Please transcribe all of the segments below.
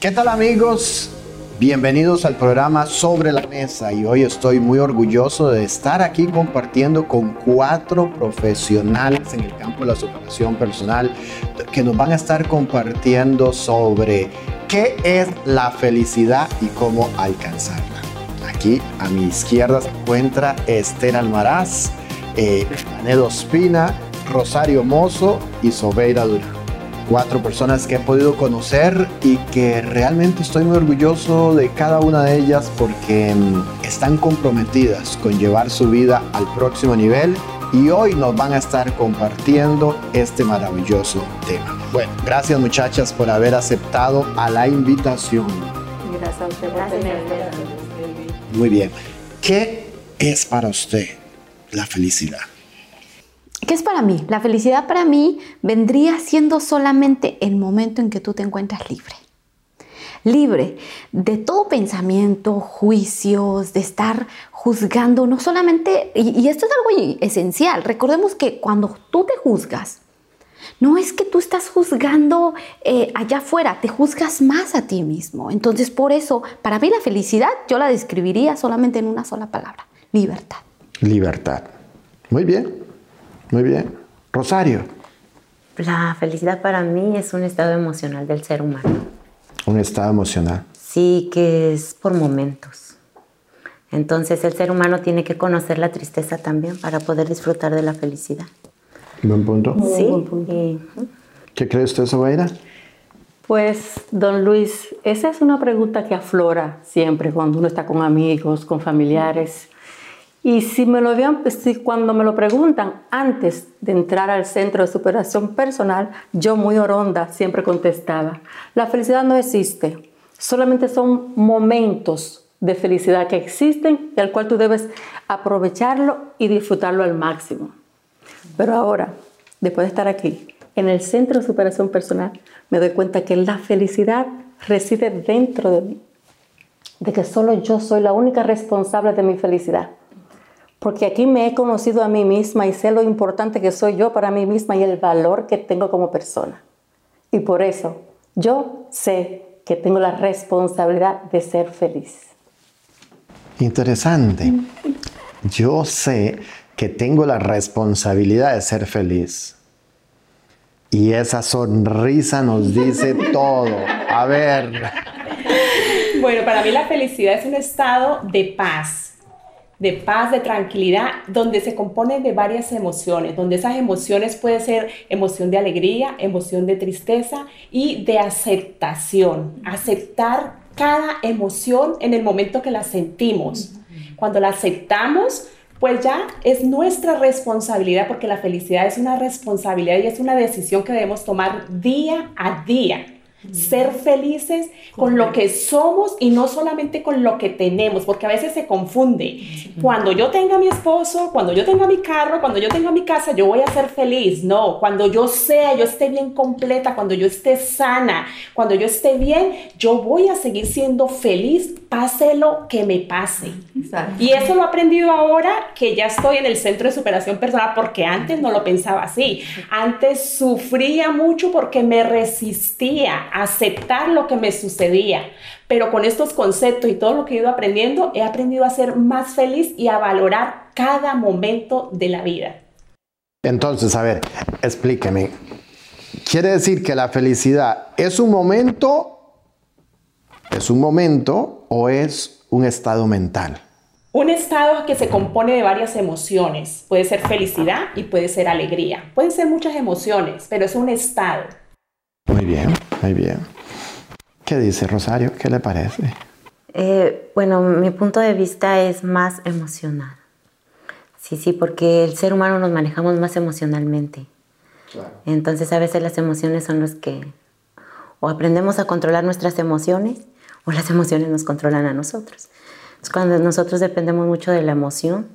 ¿Qué tal amigos? Bienvenidos al programa Sobre la Mesa y hoy estoy muy orgulloso de estar aquí compartiendo con cuatro profesionales en el campo de la superación personal que nos van a estar compartiendo sobre qué es la felicidad y cómo alcanzarla. Aquí a mi izquierda se encuentra Esther Almaraz, eh, Anedo Espina, Rosario Mozo y Sobeira Durán cuatro personas que he podido conocer y que realmente estoy muy orgulloso de cada una de ellas porque mm, están comprometidas con llevar su vida al próximo nivel y hoy nos van a estar compartiendo este maravilloso tema. Bueno, gracias muchachas por haber aceptado a la invitación. Gracias a usted Muy bien. ¿Qué es para usted la felicidad? ¿Qué es para mí? La felicidad para mí vendría siendo solamente el momento en que tú te encuentras libre. Libre de todo pensamiento, juicios, de estar juzgando, no solamente, y, esto es algo esencial, recordemos que cuando tú te juzgas, no es que tú estás juzgando eh, allá afuera, te juzgas más a ti mismo. Entonces, por eso, para mí la felicidad yo la describiría solamente en una sola palabra, libertad. Libertad. Muy bien. Muy bien. Rosario. La felicidad para mí es un estado emocional del ser humano. Un estado emocional. Sí, que es por momentos. Entonces el ser humano tiene que conocer la tristeza también para poder disfrutar de la felicidad. Buen punto. Sí. ¿Qué cree usted, Sobeira? Pues, don Luis, esa es una pregunta que aflora siempre cuando uno está con amigos, con familiares. Y si me lo habían, si cuando me lo preguntan antes de entrar al centro de superación personal, yo muy oronda siempre contestaba, la felicidad no existe, solamente son momentos de felicidad que existen y al cual tú debes aprovecharlo y disfrutarlo al máximo. Pero ahora, después de estar aquí, en el centro de superación personal, me doy cuenta que la felicidad reside dentro de mí, de que solo yo soy la única responsable de mi felicidad porque aquí me he conocido a mí misma y sé lo importante que soy yo para mí misma y el valor que tengo como persona. Y por eso yo sé que tengo la responsabilidad de ser feliz. Interesante. Yo sé que tengo la responsabilidad de ser feliz. Y esa sonrisa nos dice todo. A ver. Bueno, para mí la felicidad es un estado de paz de paz, de tranquilidad, donde se compone de varias emociones, donde esas emociones pueden ser emoción de alegría, emoción de tristeza y de aceptación, aceptar cada emoción en el momento que la sentimos. Cuando la aceptamos, pues ya es nuestra responsabilidad, porque la felicidad es una responsabilidad y es una decisión que debemos tomar día a día ser felices con lo que somos y no solamente con lo que tenemos, porque a veces se confunde. Cuando yo tenga mi esposo, cuando yo tenga mi carro, cuando yo tenga mi casa, yo voy a ser feliz. No, cuando yo sea, yo esté bien completa, cuando yo esté sana, cuando yo esté bien, yo voy a seguir siendo feliz, pase lo que me pase. Y eso lo he aprendido ahora que ya estoy en el centro de superación personal, porque antes no lo pensaba así. Antes sufría mucho porque me resistía aceptar lo que me sucedía. Pero con estos conceptos y todo lo que he ido aprendiendo, he aprendido a ser más feliz y a valorar cada momento de la vida. Entonces, a ver, explíqueme. ¿Quiere decir que la felicidad es un momento, es un momento o es un estado mental? Un estado que se compone de varias emociones. Puede ser felicidad y puede ser alegría. Pueden ser muchas emociones, pero es un estado. Muy bien, muy bien. ¿Qué dice Rosario? ¿Qué le parece? Eh, bueno, mi punto de vista es más emocional. Sí, sí, porque el ser humano nos manejamos más emocionalmente. Entonces a veces las emociones son los que o aprendemos a controlar nuestras emociones o las emociones nos controlan a nosotros. Entonces, cuando nosotros dependemos mucho de la emoción,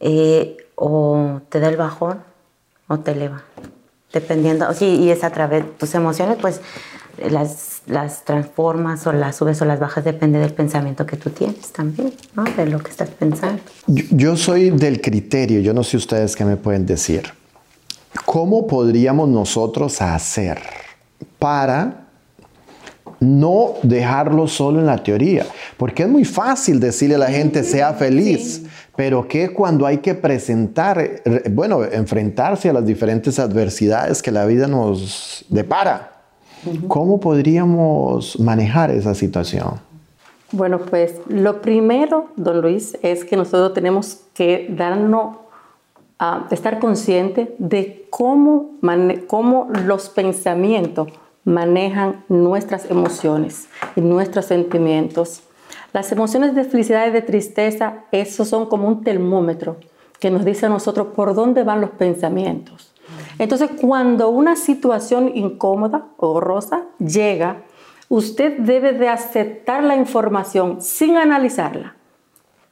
eh, o te da el bajón o te eleva dependiendo, sí, y es a través de tus emociones, pues las, las transformas o las subes o las bajas, depende del pensamiento que tú tienes también, ¿no? De lo que estás pensando. Yo, soy del criterio, yo no sé ustedes qué me pueden decir. ¿Cómo podríamos nosotros hacer para no dejarlo solo en la teoría, porque es muy fácil decirle a la gente sea feliz, pero que cuando hay que presentar, bueno, enfrentarse a las diferentes adversidades que la vida nos depara, ¿cómo podríamos manejar esa situación? Bueno, pues lo primero, don Luis, es que nosotros tenemos que darnos a estar conscientes de cómo, cómo los pensamientos manejan nuestras emociones y nuestros sentimientos. Las emociones de felicidad y de tristeza, esos son como un termómetro que nos dice a nosotros por dónde van los pensamientos. Entonces, cuando una situación incómoda o rosa llega, usted debe de aceptar la información sin analizarla.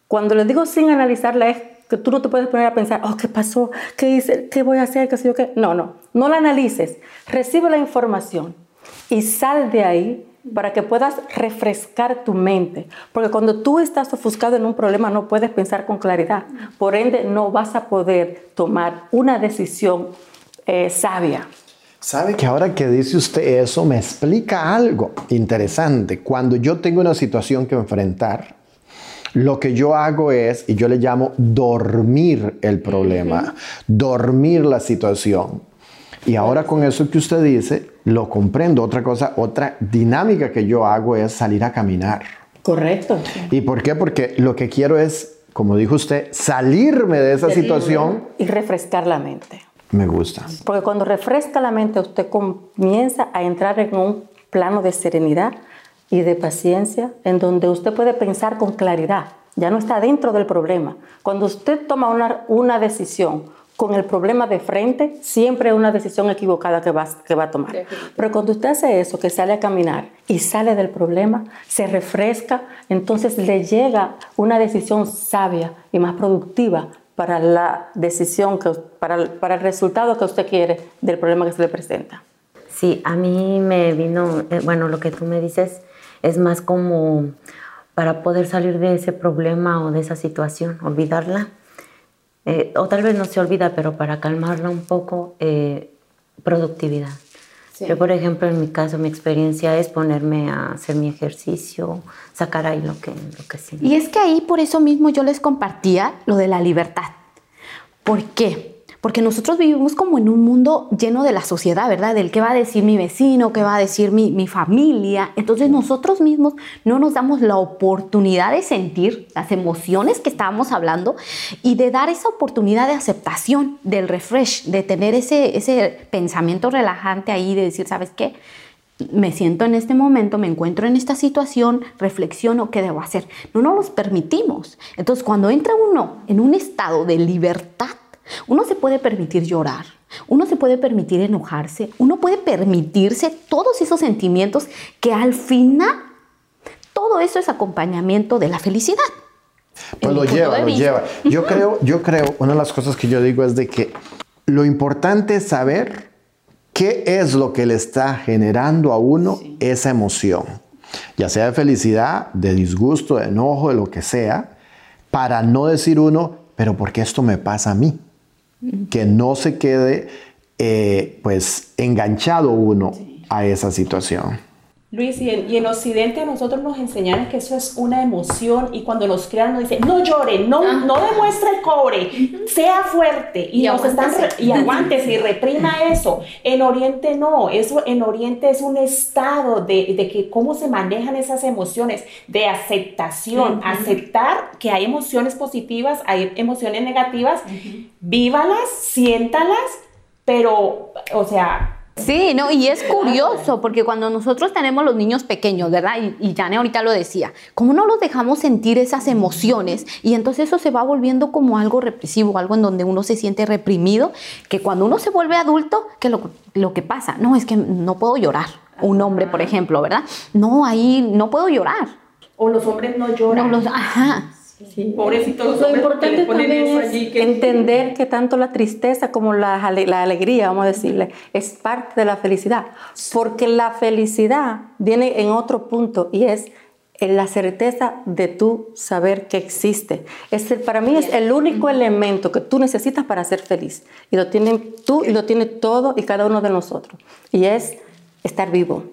Cuando le digo sin analizarla es que tú no te puedes poner a pensar, oh, ¿qué pasó? ¿Qué hice? ¿Qué voy a hacer? ¿Qué sé yo qué? No, no, no la analices. Recibe la información y sal de ahí para que puedas refrescar tu mente. Porque cuando tú estás ofuscado en un problema no puedes pensar con claridad. Por ende, no vas a poder tomar una decisión eh, sabia. Sabe que ahora que dice usted eso me explica algo interesante. Cuando yo tengo una situación que enfrentar, lo que yo hago es, y yo le llamo dormir el problema, dormir la situación. Y ahora con eso que usted dice, lo comprendo. Otra cosa, otra dinámica que yo hago es salir a caminar. Correcto. ¿Y por qué? Porque lo que quiero es, como dijo usted, salirme de esa situación. Y refrescar la mente. Me gusta. Porque cuando refresca la mente, usted comienza a entrar en un plano de serenidad y de paciencia en donde usted puede pensar con claridad. Ya no está dentro del problema. Cuando usted toma una, una decisión con el problema de frente, siempre es una decisión equivocada que va, que va a tomar. Pero cuando usted hace eso, que sale a caminar y sale del problema, se refresca, entonces le llega una decisión sabia y más productiva para la decisión, que, para, para el resultado que usted quiere del problema que se le presenta. Sí, a mí me vino, eh, bueno, lo que tú me dices es más como para poder salir de ese problema o de esa situación, olvidarla. Eh, o tal vez no se olvida, pero para calmarla un poco, eh, productividad. Yo, por ejemplo, en mi caso, mi experiencia es ponerme a hacer mi ejercicio, sacar ahí lo que, lo que sí. Y es que ahí por eso mismo yo les compartía lo de la libertad. ¿Por qué? Porque nosotros vivimos como en un mundo lleno de la sociedad, ¿verdad? Del qué va a decir mi vecino, qué va a decir mi, mi familia. Entonces nosotros mismos no nos damos la oportunidad de sentir las emociones que estábamos hablando y de dar esa oportunidad de aceptación, del refresh, de tener ese, ese pensamiento relajante ahí, de decir, ¿sabes qué? me siento en este momento, me encuentro en esta situación, reflexiono qué debo hacer. No nos los permitimos. Entonces, cuando entra uno en un estado de libertad, uno se puede permitir llorar, uno se puede permitir enojarse, uno puede permitirse todos esos sentimientos que al final todo eso es acompañamiento de la felicidad. Pues lo lleva, lo lleva. Yo creo, yo creo, una de las cosas que yo digo es de que lo importante es saber qué es lo que le está generando a uno esa emoción, ya sea de felicidad, de disgusto, de enojo, de lo que sea, para no decir uno, pero ¿por qué esto me pasa a mí? Que no se quede eh, pues enganchado uno a esa situación. Luis, y en, Occidente a nosotros nos enseñaron que eso es una emoción y cuando nos crean nos dicen, no llore, no, ah. no demuestre el cobre, sea fuerte y, nos están y aguántese y reprima eso. En Oriente no, eso en Oriente es un estado de, de que cómo se manejan esas emociones, de aceptación, aceptar que hay emociones positivas, hay emociones negativas, vívalas, siéntalas, pero, o sea, Sí, no, y es curioso porque cuando nosotros tenemos los niños pequeños, ¿verdad? Y, y Jane ahorita lo decía, ¿cómo no los dejamos sentir esas emociones? Y entonces eso se va volviendo como algo represivo, algo en donde uno se siente reprimido, que cuando uno se vuelve adulto, que lo, lo que pasa, no, es que no puedo llorar. Un hombre, por ejemplo, ¿verdad? No, ahí no puedo llorar. O los hombres no lloran. No, los, ajá. Sí. Pobrecitos Lo importante también es entender que tanto la tristeza como la, la, alegría, vamos a decirle, es parte de la felicidad. Porque la felicidad viene en otro punto y es en la certeza de tú saber que existe. Es para mí es el único elemento que tú necesitas para ser feliz. Y lo tienen tú y lo tiene todo y cada uno de nosotros. Y es estar vivo.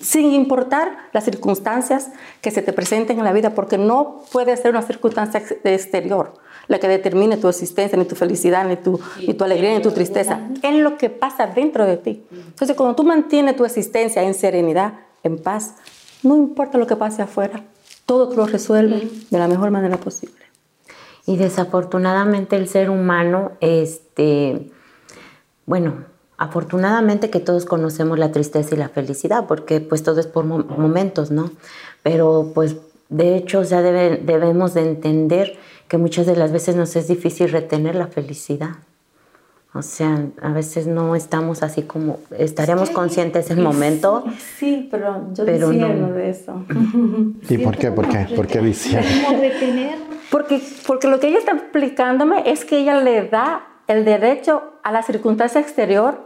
Sin importar las circunstancias que se te presenten en la vida, porque no puede ser una circunstancia exterior la que determine tu existencia, ni tu felicidad, ni tu, ni tu alegría, ni tu tristeza. Es lo que pasa dentro de ti. Entonces, cuando tú mantienes tu existencia en serenidad, en paz, no importa lo que pase afuera, todo lo resuelve de la mejor manera posible. Y desafortunadamente el ser humano, este, bueno, afortunadamente que todos conocemos la tristeza y la felicidad, porque pues todo es por momentos, ¿no? Pero pues de hecho ya debemos de entender que muchas de las veces nos es difícil retener la felicidad. O sea, a veces no estamos así como, estaremos conscientes en el momento. Sí, pero yo pero de eso. ¿Y por qué? ¿Por qué? ¿Por qué retener? Porque, porque lo que ella está explicándome es que ella le da el derecho a la circunstancia exterior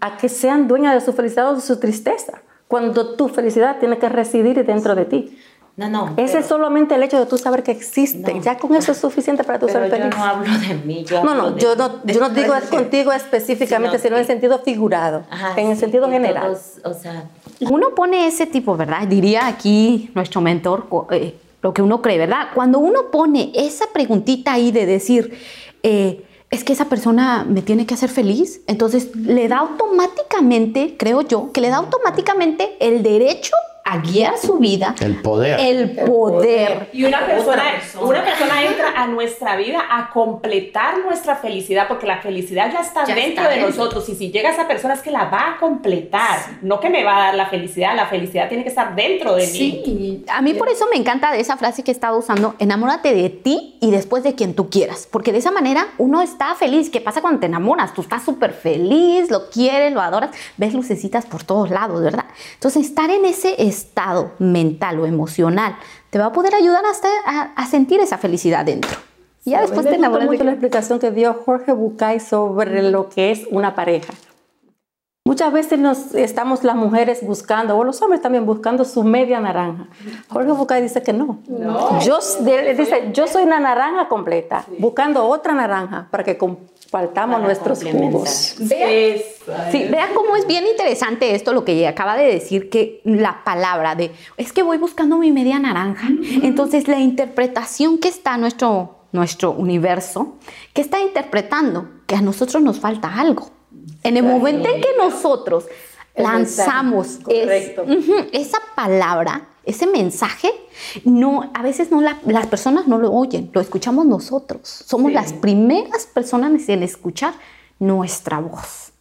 a que sean dueñas de su felicidad o de su tristeza, cuando tu felicidad tiene que residir dentro de ti. No, no. Ese es solamente el hecho de tú saber que existe. ya con eso es suficiente para tú ser feliz. Yo no hablo de mí. Yo no, no, yo no, yo no digo contigo específicamente, sino, en el sentido figurado, en el sentido general. o sea, uno pone ese tipo, ¿verdad? Diría aquí nuestro mentor eh, lo que uno cree, ¿verdad? Cuando uno pone esa preguntita ahí de decir, eh, es que esa persona me tiene que hacer feliz, entonces le da automáticamente, creo yo, que le da automáticamente el derecho a guiar su vida. El poder. El poder. Y una persona, una persona entra a nuestra vida a completar nuestra felicidad, porque la felicidad ya está dentro de nosotros. Y si llega esa persona es que la va a completar, no que me va a dar la felicidad, la felicidad tiene que estar dentro de mí. Sí, a mí por eso me encanta de esa frase que he estado usando, enamórate de ti y después de quien tú quieras, porque de esa manera uno está feliz. ¿Qué pasa cuando te enamoras? Tú estás súper feliz, lo quieres, lo adoras, ves lucecitas por todos lados, ¿verdad? Entonces, estar en ese estado mental o emocional te va a poder ayudar hasta a, sentir esa felicidad dentro. Y ya después te enamoras mucho la explicación que dio Jorge Bucay sobre lo que es una pareja. Muchas veces nos estamos las mujeres buscando, o los hombres también buscando su media naranja. Jorge Bucay dice que no. Yo, dice, yo soy una naranja completa, buscando otra naranja para que faltamos nuestros jugos. Vea, sí, vea cómo es bien interesante esto, lo que acaba de decir, que la palabra de, es que voy buscando mi media naranja. Entonces, la interpretación que está nuestro, nuestro universo, que está interpretando que a nosotros nos falta algo. En el momento en que nosotros lanzamos esa palabra, ese mensaje, no, a veces no las personas no lo oyen, lo escuchamos nosotros. Somos las primeras personas en escuchar nuestra voz.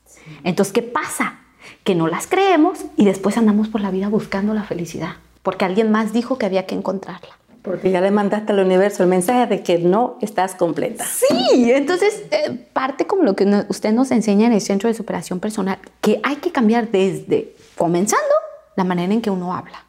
Entonces, ¿qué pasa? Que no las creemos y después andamos por la vida buscando la felicidad, porque alguien más dijo que había que encontrarla. Porque ya le mandaste al universo el mensaje de que no estás completa. Sí, entonces eh, parte como lo que usted nos enseña en el Centro de Superación Personal, que hay que cambiar desde comenzando la manera en que uno habla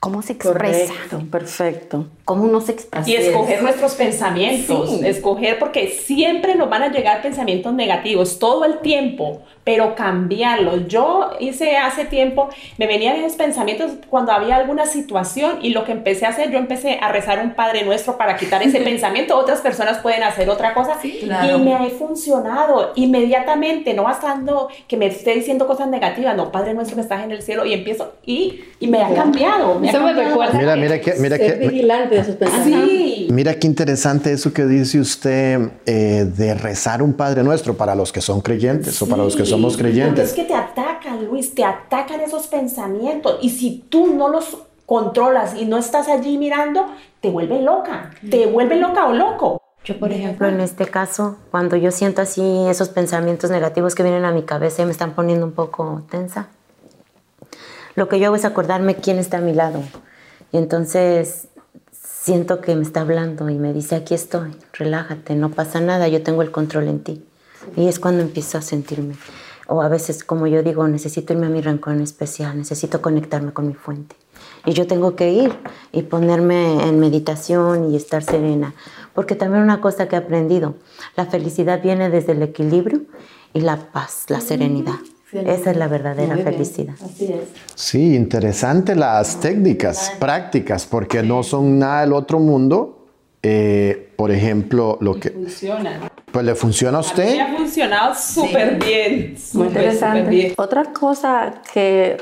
cómo se expresa. Correcto, perfecto. Cómo uno se expresa. Y escoger nuestros pensamientos. Escoger, porque siempre nos van a llegar pensamientos negativos todo el tiempo, pero cambiarlos. Yo hice hace tiempo, me venían esos pensamientos cuando había alguna situación y lo que empecé a hacer, yo empecé a rezar un Padre Nuestro para quitar ese pensamiento. Otras personas pueden hacer otra cosa. Y me ha funcionado inmediatamente, no bastando que me esté diciendo cosas negativas. No, Padre Nuestro que estás en el cielo y empiezo y, y me ha cambiado. Eso me recuerda. Mira, mira que, mira que, vigilante de sus pensamientos. Sí. Mira qué interesante eso que dice usted eh, de rezar un Padre Nuestro para los que son creyentes o para los que somos creyentes. Es que te atacan, Luis, te atacan esos pensamientos. Y si tú no los controlas y no estás allí mirando, te vuelve loca, te vuelve loca o loco. Yo, por ejemplo, en este caso, cuando yo siento así esos pensamientos negativos que vienen a mi cabeza y me están poniendo un poco tensa, lo que yo hago es acordarme quién está a mi lado. Y entonces siento que me está hablando y me dice, aquí estoy, relájate, no pasa nada, yo tengo el control en ti. Y es cuando empiezo a sentirme. O a veces, como yo digo, necesito irme a mi rincón especial, necesito conectarme con mi fuente. Y yo tengo que ir y ponerme en meditación y estar serena. Porque también una cosa que he aprendido, la felicidad viene desde el equilibrio y la paz, la serenidad. Esa es la verdadera felicidad. Así es. Sí, interesante las técnicas prácticas, porque no son nada del otro mundo. Eh, por ejemplo, lo que... Funciona. Pues le funciona a usted. A ha funcionado súper bien. Muy interesante. Otra cosa que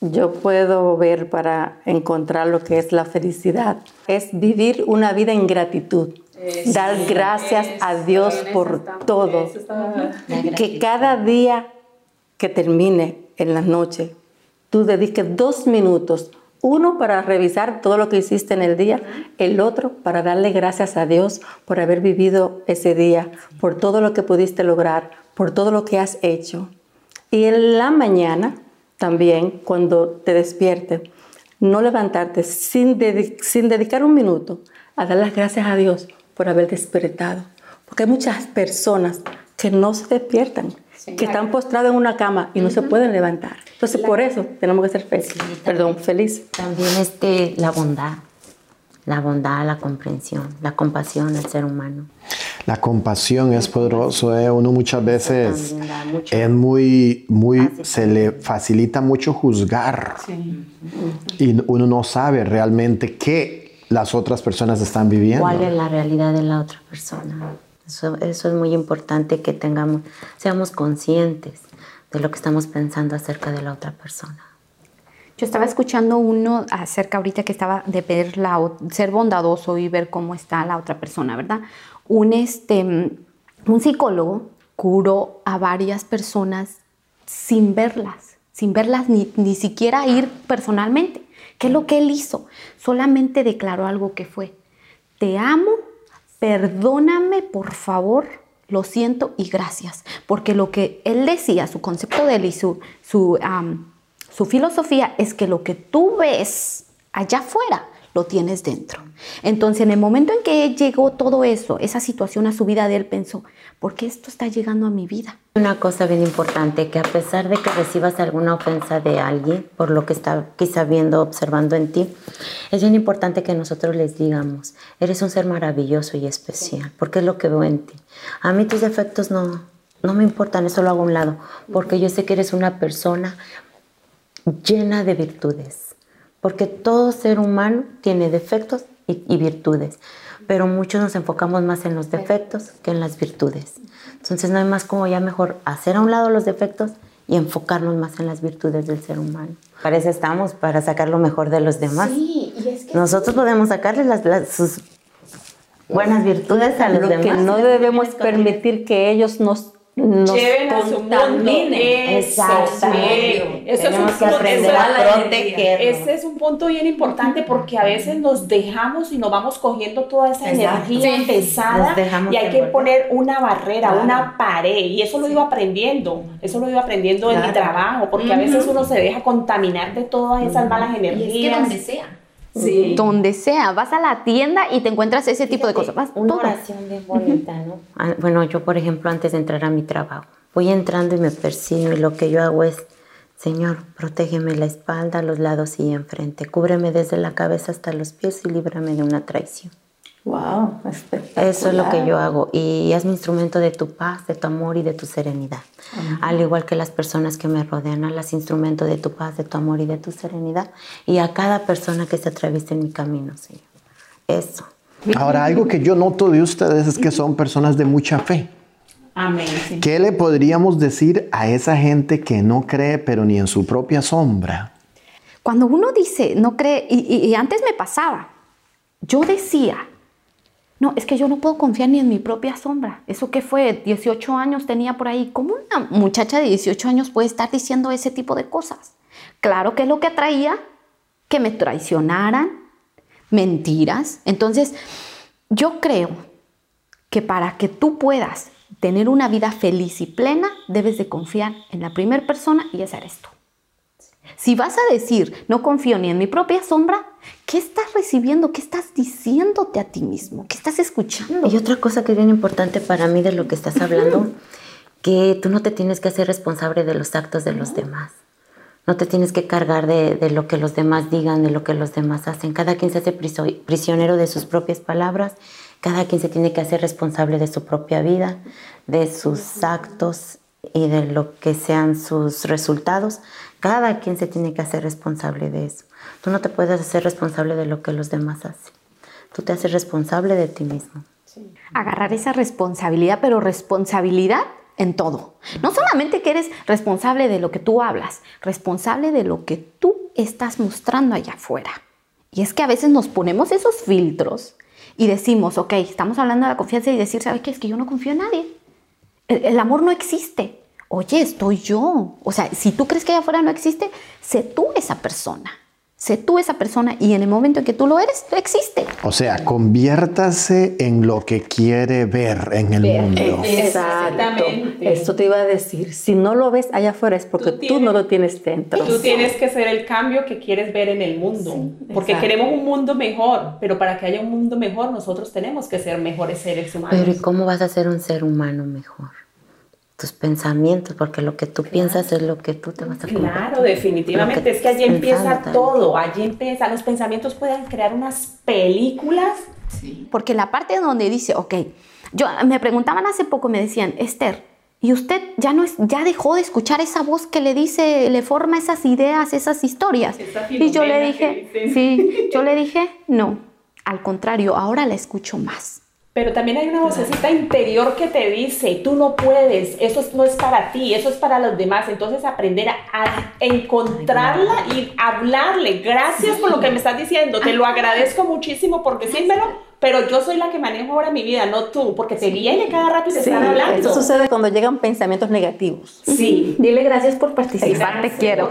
yo puedo ver para encontrar lo que es la felicidad es vivir una vida en gratitud. Dar gracias a Dios por todo. Que cada día que termine en la noche, tú dediques dos minutos, uno para revisar todo lo que hiciste en el día, el otro para darle gracias a Dios por haber vivido ese día, por todo lo que pudiste lograr, por todo lo que has hecho. Y en la mañana, también cuando te despiertes, no levantarte sin, sin dedicar un minuto a dar las gracias a Dios por haber despertado. Porque hay muchas personas que no se despiertan, que están postrados en una cama y no se pueden levantar. Entonces, por eso tenemos que ser felices. Perdón, feliz. También este, la bondad, la bondad, la comprensión, la compasión del ser humano. La compasión es poderoso, ¿eh? uno muchas veces es muy, muy, se le facilita mucho juzgar y uno no sabe realmente qué las otras personas están viviendo. ¿Cuál es la realidad de la otra persona? Eso, eso es muy importante que tengamos, seamos conscientes de lo que estamos pensando acerca de la otra persona. Yo estaba escuchando uno acerca ahorita que estaba de ver la, ser bondadoso y ver cómo está la otra persona, ¿verdad? un, este, un psicólogo curó a varias personas sin verlas, sin verlas ni, ni siquiera ir personalmente. ¿Qué es lo que él hizo? Solamente declaró algo que fue, te amo, perdóname por favor, lo siento y gracias. Porque lo que él decía, su concepto de él y su, su, su filosofía es que lo que tú ves allá afuera lo tienes dentro. Entonces, en el momento en que llegó todo eso, esa situación a su vida de él, pensó, ¿por qué esto está llegando a mi vida? Una cosa bien importante, que a pesar de que recibas alguna ofensa de alguien, por lo que está quizá viendo, observando en ti, es bien importante que nosotros les digamos, eres un ser maravilloso y especial, porque es lo que veo en ti. A mí tus defectos no, no me importan, eso lo hago a un lado, porque yo sé que eres una persona llena de virtudes porque todo ser humano tiene defectos y, virtudes, pero muchos nos enfocamos más en los defectos que en las virtudes. Entonces no hay más como ya mejor hacer a un lado los defectos y enfocarnos más en las virtudes del ser humano. Para eso estamos, para sacar lo mejor de los demás. Sí, y es que Nosotros podemos sacarles las, sus buenas virtudes a los demás. Lo que no debemos permitir que ellos nos nos lleven a su mundo. Exactamente. Eso es un, que aprender a. Ese es un punto bien importante porque a veces nos dejamos y nos vamos cogiendo toda esa energía pesada y hay que poner una barrera, una pared. Y eso lo iba aprendiendo. Eso lo iba aprendiendo en mi trabajo porque a veces uno se deja contaminar de todas esas malas energías. Y es que donde sea. Sí. Donde sea, vas a la tienda y te encuentras ese tipo de cosas. Vas, una oración bien bonita, ¿no? Ah, bueno, yo, por ejemplo, antes de entrar a mi trabajo, voy entrando y me persigo y lo que yo hago es, Señor, protégeme la espalda, los lados y enfrente, cúbreme desde la cabeza hasta los pies y líbrame de una traición. Wow, Eso es lo que yo hago y es mi instrumento de tu paz, de tu amor y de tu serenidad. Al igual que las personas que me rodean, a las instrumentos de tu paz, de tu amor y de tu serenidad y a cada persona que se atraviese en mi camino, Señor. Eso. Ahora, algo que yo noto de ustedes es que son personas de mucha fe. Amén. ¿Qué le podríamos decir a esa gente que no cree, pero ni en su propia sombra? Cuando uno dice no cree, y antes me pasaba, yo decía, no, es que yo no puedo confiar ni en mi propia sombra. ¿Eso qué fue? 18 años tenía por ahí. ¿Cómo una muchacha de 18 años puede estar diciendo ese tipo de cosas? Claro que es lo que atraía que me traicionaran, mentiras. Entonces, yo creo que para que tú puedas tener una vida feliz y plena, debes de confiar en la primera persona y esa eres tú. Si vas a decir, no confío ni en mi propia sombra, ¿qué estás recibiendo? ¿Qué estás diciéndote a ti mismo? ¿Qué estás escuchando? Y otra cosa que es bien importante para mí de lo que estás hablando, que tú no te tienes que hacer responsable de los actos de los demás. No te tienes que cargar de, de, lo que los demás digan, de lo que los demás hacen. Cada quien se hace prisionero de sus propias palabras. Cada quien se tiene que hacer responsable de su propia vida, de sus actos y de lo que sean sus resultados. Cada quien se tiene que hacer responsable de eso. Tú no te puedes hacer responsable de lo que los demás hacen. Tú te haces responsable de ti mismo. Agarrar esa responsabilidad, pero responsabilidad en todo. No solamente que eres responsable de lo que tú hablas, responsable de lo que tú estás mostrando allá afuera. Y es que a veces nos ponemos esos filtros y decimos, ok, estamos hablando de la confianza y decir, ¿sabes qué? Es que yo no confío en nadie. El, el amor no existe. Oye, estoy yo. O sea, si tú crees que allá afuera no existe, sé tú esa persona. Sé tú esa persona y en el momento en que tú lo eres, existe. O sea, conviértase en lo que quiere ver en el mundo. Exactamente. Esto te iba a decir. Si no lo ves allá afuera es porque tú, no lo tienes dentro. Tú tienes que ser el cambio que quieres ver en el mundo. porque queremos un mundo mejor, pero para que haya un mundo mejor nosotros tenemos que ser mejores seres humanos. Pero ¿y cómo vas a ser un ser humano mejor? Tus pensamientos, porque lo que tú piensas es lo que tú te vas a convertir. Claro, definitivamente, es que allí empieza todo, allí empieza, los pensamientos pueden crear unas películas. Sí. Porque la parte donde dice, ok, yo me preguntaban hace poco, me decían, Esther, ¿y usted ya no es, ya dejó de escuchar esa voz que le dice, le forma esas ideas, esas historias? Y yo le dije, sí, yo le dije, no, al contrario, ahora la escucho más pero también hay una vocecita interior que te dice, tú no puedes, eso no es para ti, eso es para los demás. Entonces aprender a, encontrarla y hablarle. Gracias por lo que me estás diciendo, te lo agradezco muchísimo porque sí, pero yo soy la que manejo ahora mi vida, no tú, porque te viene cada rato y te están hablando. Eso sucede cuando llegan pensamientos negativos. Sí. Dile gracias por participar, te quiero.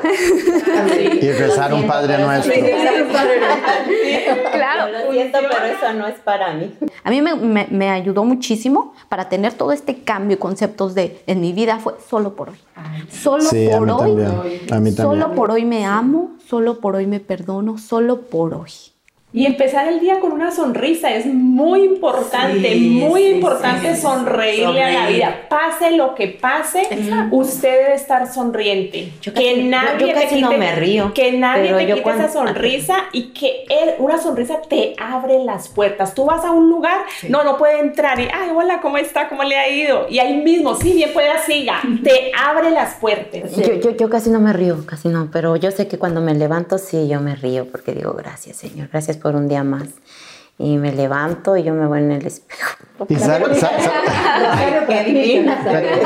Y empezar un Padre Nuestro. claro. Lo siento, pero eso no es para mí. A mí me, me, ayudó muchísimo para tener todo este cambio y conceptos de en mi vida fue solo por hoy. Solo por hoy. A mí también. Solo por hoy me amo, solo por hoy me perdono, solo por hoy. Y empezar el día con una sonrisa es muy importante, muy importante sonreírle a la vida. Pase lo que pase, usted debe estar sonriente. que nadie te quite, me río. Que nadie te quite esa sonrisa y que una sonrisa te abre las puertas. Tú vas a un lugar, no, no puede entrar y, ay, hola, ¿cómo está? ¿Cómo le ha ido? Y ahí mismo, sí, bien pueda, siga. Te abre las puertas. Yo, yo, yo casi no me río, casi no, pero yo sé que cuando me levanto, sí, yo me río porque digo, gracias, Señor, gracias por un día más. Y me levanto y yo me voy en el espejo.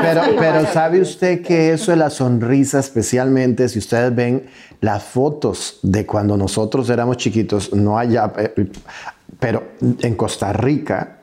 pero, pero sabe usted que eso de la sonrisa, especialmente si ustedes ven las fotos de cuando nosotros éramos chiquitos, no allá, eh, pero en Costa Rica,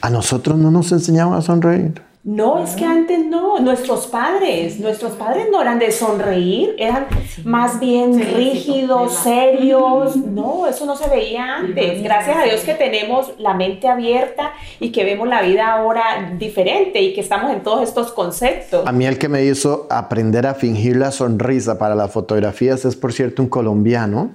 a nosotros no nos enseñaban a sonreír. No, es que antes no, nuestros padres, nuestros padres no eran de sonreír, eran más bien rígidos, serios, no, eso no se veía antes. Gracias a Dios que tenemos la mente abierta y que vemos la vida ahora diferente y que estamos en todos estos conceptos. A mí el que me hizo aprender a fingir la sonrisa para las fotografías es, por cierto, un colombiano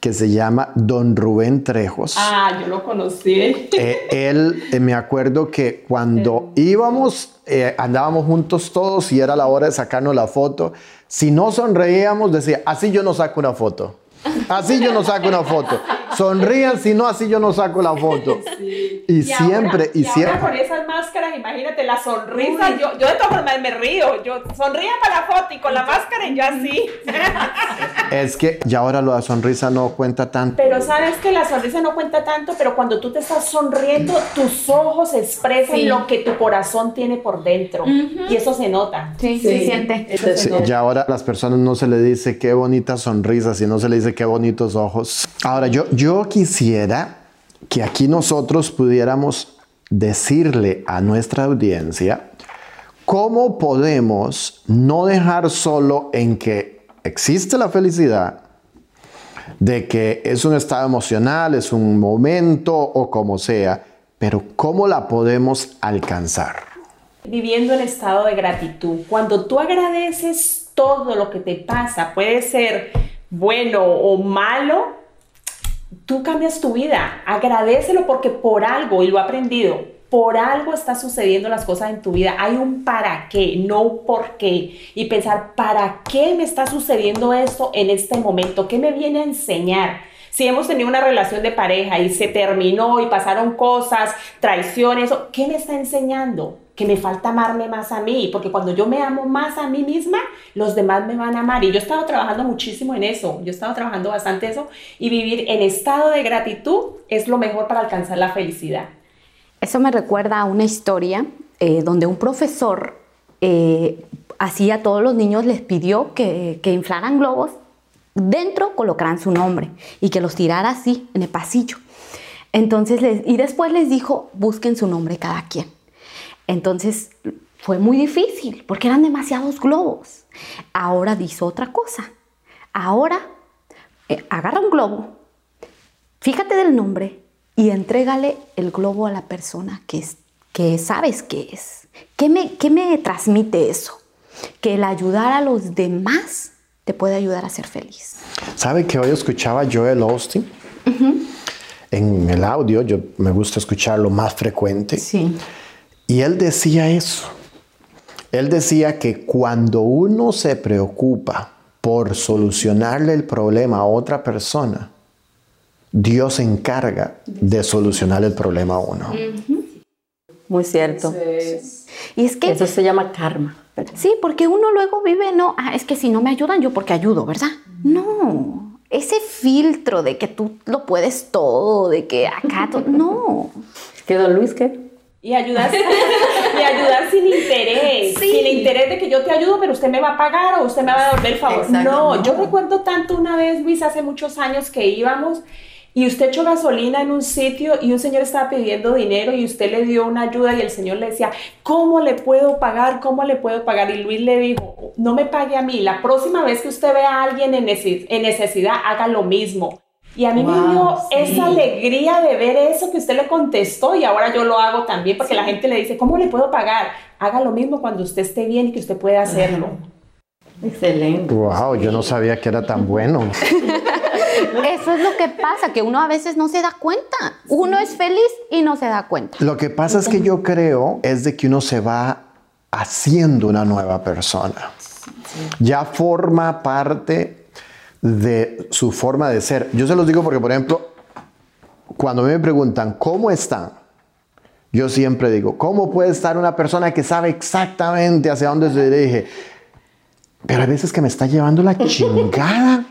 que se llama Don Rubén Trejos. Ah, yo lo conocí. Eh, él, eh, me acuerdo que cuando íbamos, eh, andábamos juntos todos y era la hora de sacarnos la foto, si no sonreíamos, decía, así yo no saco una foto. Así yo no saco una foto. Sonrían, si no, así yo no saco la foto. Y, siempre, y, siempre. con esas máscaras, imagínate la sonrisa. Yo, yo de todas formas me río. Yo sonría para la foto y con la máscara y yo así. Es que ya ahora la sonrisa no cuenta tanto. Pero sabes que la sonrisa no cuenta tanto, pero cuando tú te estás sonriendo, tus ojos expresan lo que tu corazón tiene por dentro. Y eso se nota. Sí, se siente. Ya ahora a las personas no se le dice qué bonita sonrisa, sino se le dice qué bonitos ojos. Ahora, yo, yo quisiera que aquí nosotros pudiéramos decirle a nuestra audiencia cómo podemos no dejar solo en que existe la felicidad, de que es un estado emocional, es un momento o como sea, pero cómo la podemos alcanzar. Viviendo en estado de gratitud. Cuando tú agradeces todo lo que te pasa, puede ser bueno o malo, tú cambias tu vida. Agradecelo porque por algo, y lo he aprendido, por algo está sucediendo las cosas en tu vida. Hay un para qué, no por qué. Y pensar, ¿para qué me está sucediendo esto en este momento? ¿Qué me viene a enseñar? Si hemos tenido una relación de pareja y se terminó y pasaron cosas, traiciones, ¿qué me está enseñando? Que me falta amarme más a mí, porque cuando yo me amo más a mí misma, los demás me van a amar. Y yo he estado trabajando muchísimo en eso, yo he estado trabajando bastante eso, y vivir en estado de gratitud es lo mejor para alcanzar la felicidad. Eso me recuerda a una historia eh, donde un profesor eh, así a todos los niños les pidió que, que inflaran globos, dentro colocaran su nombre y que los tirara así en el pasillo. Entonces, les, y después les dijo, busquen su nombre cada quien. Entonces, fue muy difícil porque eran demasiados globos. Ahora dice otra cosa. Ahora, eh, agarra un globo, fíjate del nombre y entrégale el globo a la persona que, es, que sabes que es. ¿Qué me, ¿Qué me transmite eso? Que el ayudar a los demás te puede ayudar a ser feliz. ¿Sabe que hoy escuchaba Joel Austin? En el audio, yo me gusta escucharlo más frecuente. Sí. Y él decía eso. Él decía que cuando uno se preocupa por solucionarle el problema a otra persona, Dios se encarga de solucionar el problema a uno. Muy cierto. Y es que Eso se llama karma. Sí, porque uno luego vive, no, ah, es que si no me ayudan, yo porque ayudo, ¿verdad? No, ese filtro de que tú lo puedes todo, de que acá, todo, no. ¿Qué, don Luis, qué? Y ayudar, y ayudar sin interés, sin interés de que yo te ayudo, pero usted me va a pagar o usted me va a devolver el favor. No, no. yo recuerdo tanto una vez, Luis, hace muchos años que íbamos y usted echó gasolina en un sitio y un señor estaba pidiendo dinero y usted le dio una ayuda y el señor le decía, ¿cómo le puedo pagar? ¿Cómo le puedo pagar? Y Luis le dijo, no me pague a mí, la próxima vez que usted vea a alguien en necesidad, haga lo mismo. Y a mí me Wow, dio sí. esa alegría de ver eso que usted le contestó y ahora yo lo hago también porque la gente le dice, ¿cómo le puedo pagar? Haga lo mismo cuando usted esté bien y que usted pueda hacerlo. Excelente. Wow, yo no sabía que era tan bueno. Eso es lo que pasa, que uno a veces no se da cuenta. Uno es feliz y no se da cuenta. Lo que pasa es que yo creo es de que uno se va haciendo una nueva persona. Ya forma parte de su forma de ser. Yo se los digo porque, por ejemplo, cuando me preguntan, ¿cómo están? Yo siempre digo, ¿cómo puede estar una persona que sabe exactamente hacia dónde se dirige? Pero hay veces que me está llevando la chingada.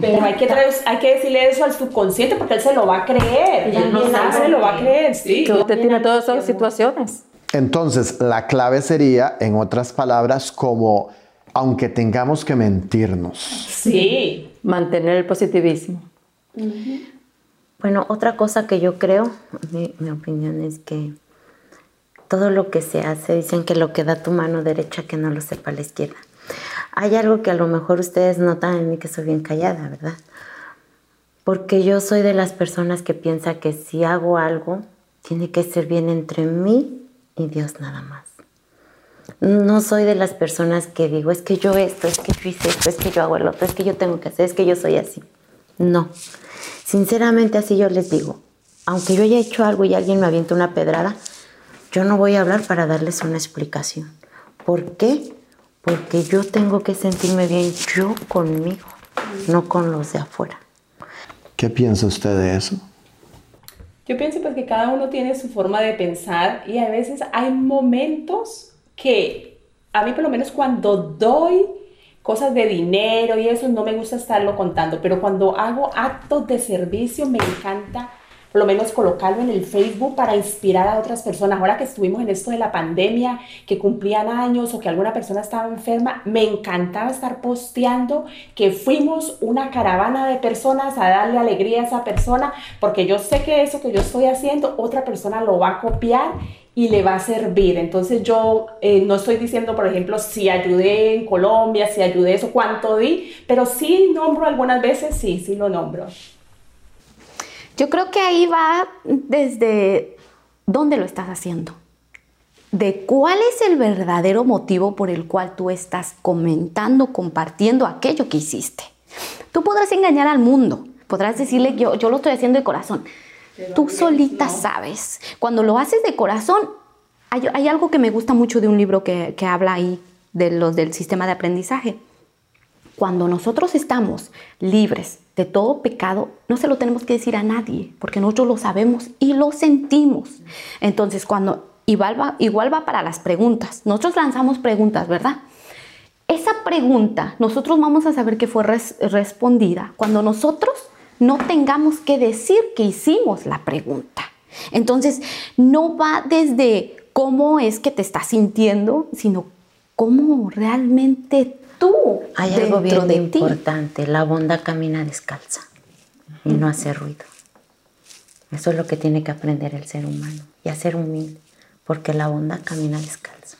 Pero hay que, traer- hay que decirle eso al subconsciente porque él se lo va a creer. Ya Él no sabe. se lo va a creer, sí. Que usted tiene todas esas situaciones. Entonces, la clave sería, en otras palabras, como aunque tengamos que mentirnos. Sí. Mantener el positivismo. Bueno, otra cosa que yo creo, mi, mi opinión es que todo lo que se hace, dicen que lo que da tu mano derecha, que no lo sepa la izquierda. Hay algo que a lo mejor ustedes notan en mí que soy bien callada, ¿verdad? Porque yo soy de las personas que piensa que si hago algo, tiene que ser bien entre mí y Dios nada más. No soy de las personas que digo, es que yo esto, es que yo hice esto, es que yo hago el otro, es que yo tengo que hacer, es que yo soy así. No. Sinceramente así yo les digo, aunque yo haya hecho algo y alguien me avienta una pedrada, yo no voy a hablar para darles una explicación. ¿Por qué? Porque yo tengo que sentirme bien yo conmigo, no con los de afuera. ¿Qué piensa usted de eso? Yo pienso pues que cada uno tiene su forma de pensar y a veces hay momentos que a mí por lo menos cuando doy cosas de dinero y eso no me gusta estarlo contando, pero cuando hago actos de servicio me encanta por lo menos colocarlo en el Facebook para inspirar a otras personas. Ahora que estuvimos en esto de la pandemia, que cumplían años o que alguna persona estaba enferma, me encantaba estar posteando que fuimos una caravana de personas a darle alegría a esa persona, porque yo sé que eso que yo estoy haciendo, otra persona lo va a copiar y le va a servir. Entonces yo eh, no estoy diciendo, por ejemplo, si ayudé en Colombia, si ayudé eso, cuánto di, pero sí nombro algunas veces, sí, sí lo nombro. Yo creo que ahí va desde dónde lo estás haciendo, de cuál es el verdadero motivo por el cual tú estás comentando, compartiendo aquello que hiciste. Tú podrás engañar al mundo, podrás decirle yo, yo lo estoy haciendo de corazón. Tú solita sabes. Cuando lo haces de corazón, hay, hay algo que me gusta mucho de un libro que, que habla ahí de los del sistema de aprendizaje. Cuando nosotros estamos libres de todo pecado, no se lo tenemos que decir a nadie, porque nosotros lo sabemos y lo sentimos. Entonces, cuando igual va, igual va para las preguntas, nosotros lanzamos preguntas, ¿verdad? Esa pregunta nosotros vamos a saber que fue res- respondida cuando nosotros no tengamos que decir que hicimos la pregunta. Entonces, no va desde cómo es que te estás sintiendo, sino cómo realmente tú Hay algo bien importante, la bondad camina descalza y no hace ruido. Eso es lo que tiene que aprender el ser humano y hacer humilde, porque la bondad camina descalza.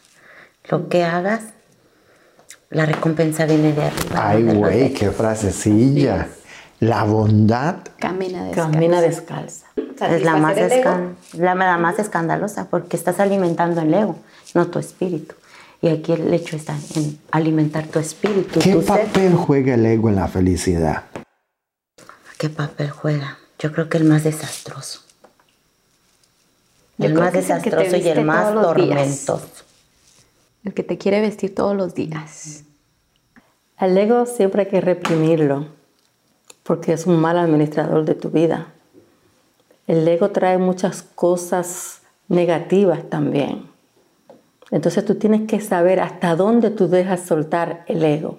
Lo que hagas, la recompensa viene de arriba. Ay, güey, qué frasecilla. La bondad camina descalza. Camina descalza. Es la más, la, más escandalosa porque estás alimentando el ego, no tu espíritu. Y aquí el hecho está en alimentar tu espíritu. ¿Qué papel juega el ego en la felicidad? ¿Qué papel juega? Yo creo que el más desastroso. el más desastroso y el más tormentoso. El que te quiere vestir todos los días. Al ego siempre hay que reprimirlo, porque es un mal administrador de tu vida. El ego trae muchas cosas negativas también. Entonces tú tienes que saber hasta dónde tú dejas soltar el ego.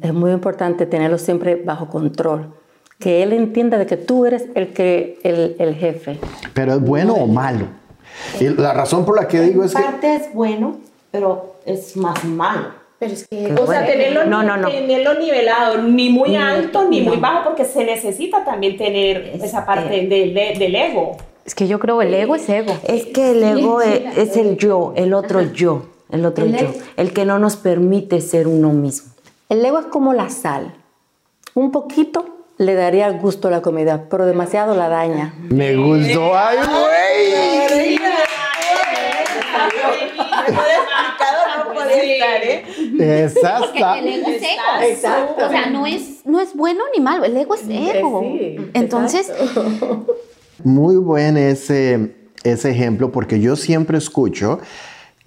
Es muy importante tenerlo siempre bajo control. Que él entienda de que tú eres el, que, el, jefe. Pero es bueno o malo. Y la razón por la que digo es que... parte es bueno, pero es más malo. Pero es que, o sea, tenerlo, no, no, no. tenerlo nivelado, ni muy alto ni muy bajo, porque se necesita también tener esa parte del, del ego. Es que yo creo el ego es ego. Es que el ego es, el yo, el otro yo, el otro yo, el que no nos permite ser uno mismo. El ego es como la sal. Un poquito le daría gusto a la comida, pero demasiado la daña. Me gustó. ¡Ay, güey! ¿Eh? Exacto. el ego es ego. Exacto. O sea, no es, no es bueno ni malo, el ego es ego. Entonces. Muy buen ese, ese ejemplo, porque yo siempre escucho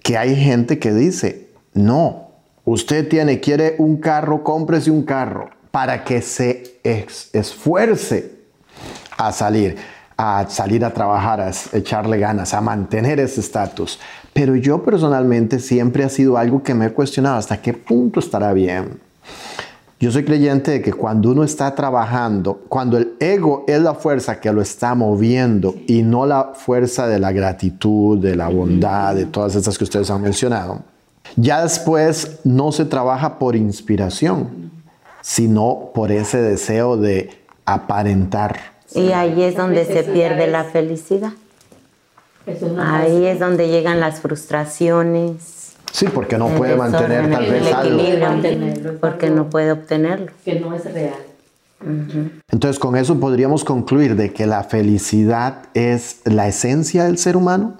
que hay gente que dice, no, usted tiene, quiere un carro, cómprese un carro para que se esfuerce a salir, a salir a trabajar, a echarle ganas, a mantener ese estatus. Pero yo personalmente siempre ha sido algo que me he cuestionado hasta qué punto estará bien. Yo soy creyente de que cuando uno está trabajando, cuando el ego es la fuerza que lo está moviendo y no la fuerza de la gratitud, de la bondad, de todas esas que ustedes han mencionado, ya después no se trabaja por inspiración, sino por ese deseo de aparentar. Y ahí es donde se pierde la felicidad. Ahí es donde llegan las frustraciones. Sí, porque no puede mantener tal vez algo. Porque no puede obtenerlo. Que no es real. Entonces, con eso podríamos concluir de que la felicidad es la esencia del ser humano.